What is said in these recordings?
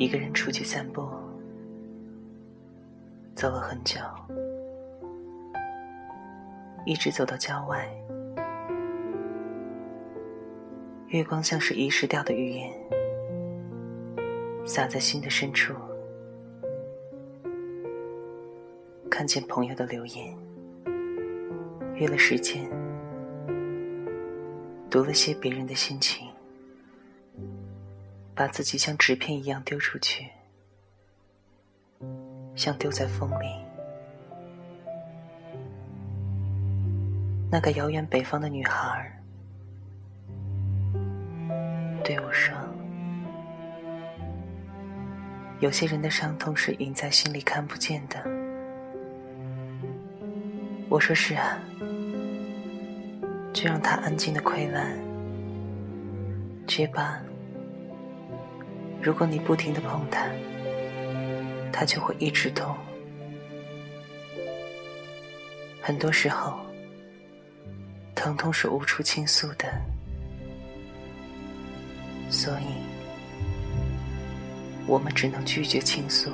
一个人出去散步，走了很久，一直走到郊外。月光像是遗失掉的语言，洒在心的深处。看见朋友的留言，约了时间，读了些别人的心情，把自己像纸片一样丢出去，像丢在风里。那个遥远北方的女孩对我说：“有些人的伤痛是隐在心里看不见的。”我说是啊，就让它安静的溃烂，结疤。如果你不停的碰它，它就会一直痛。很多时候，疼痛是无处倾诉的，所以，我们只能拒绝倾诉。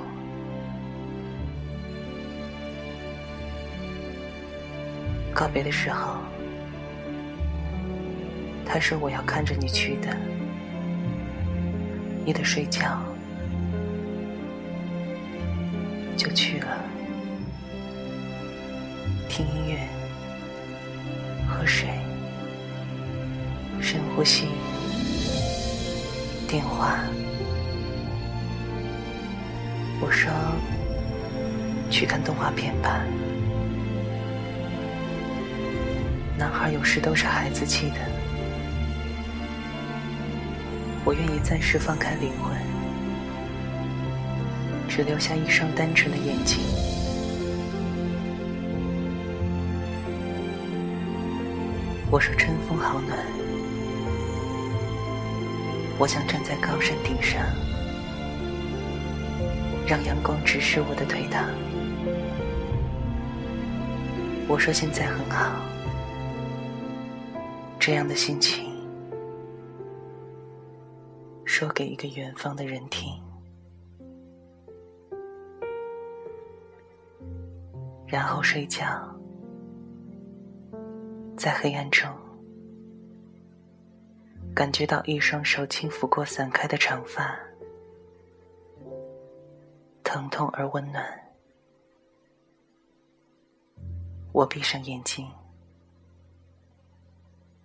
告别的时候，他说：“我要看着你去的，你的睡觉就去了，听音乐，喝水，深呼吸，电话。”我说：“去看动画片吧。”男孩有时都是孩子气的，我愿意暂时放开灵魂，只留下一双单纯的眼睛。我说春风好暖，我想站在高山顶上，让阳光直视我的腿膛。我说现在很好。这样的心情，说给一个远方的人听，然后睡觉，在黑暗中，感觉到一双手轻抚过散开的长发，疼痛而温暖。我闭上眼睛。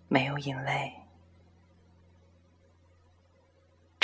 没有眼泪，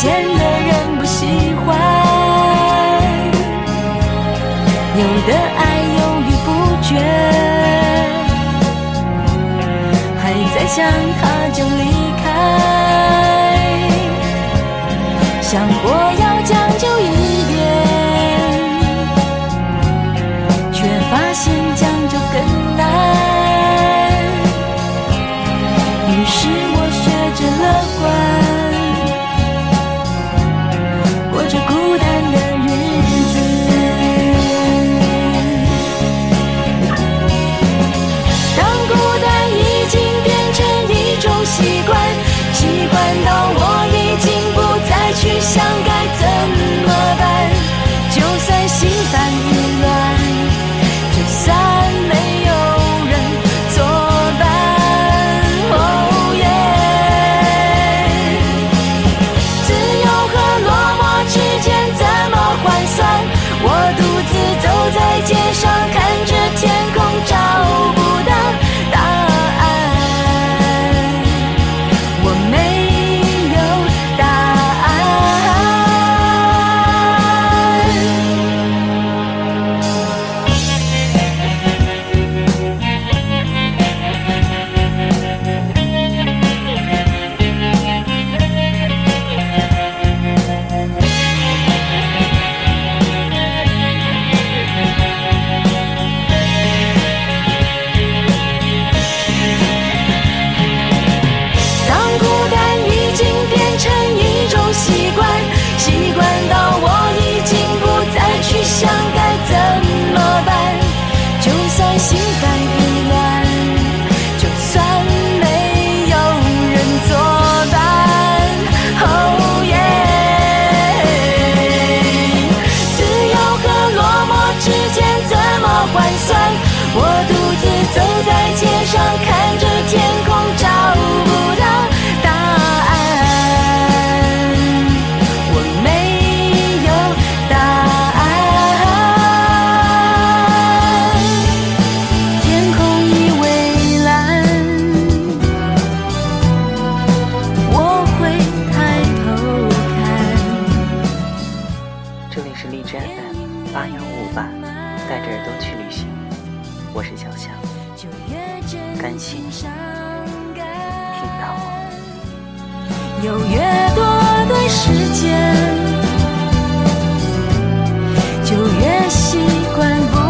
见的人不喜欢有的爱犹豫不决还在想他就离开。就越珍惜伤感有越多的时间就越习惯不